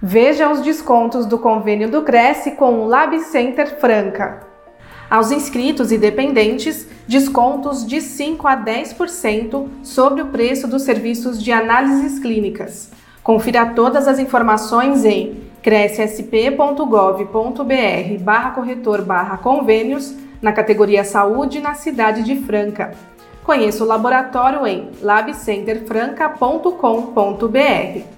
Veja os descontos do convênio do Cresce com o Lab Center Franca. Aos inscritos e dependentes, descontos de 5 a 10% sobre o preço dos serviços de análises clínicas. Confira todas as informações em crescsp.gov.br barra corretor barra convênios na categoria Saúde na cidade de Franca. Conheça o laboratório em labcenterfranca.com.br.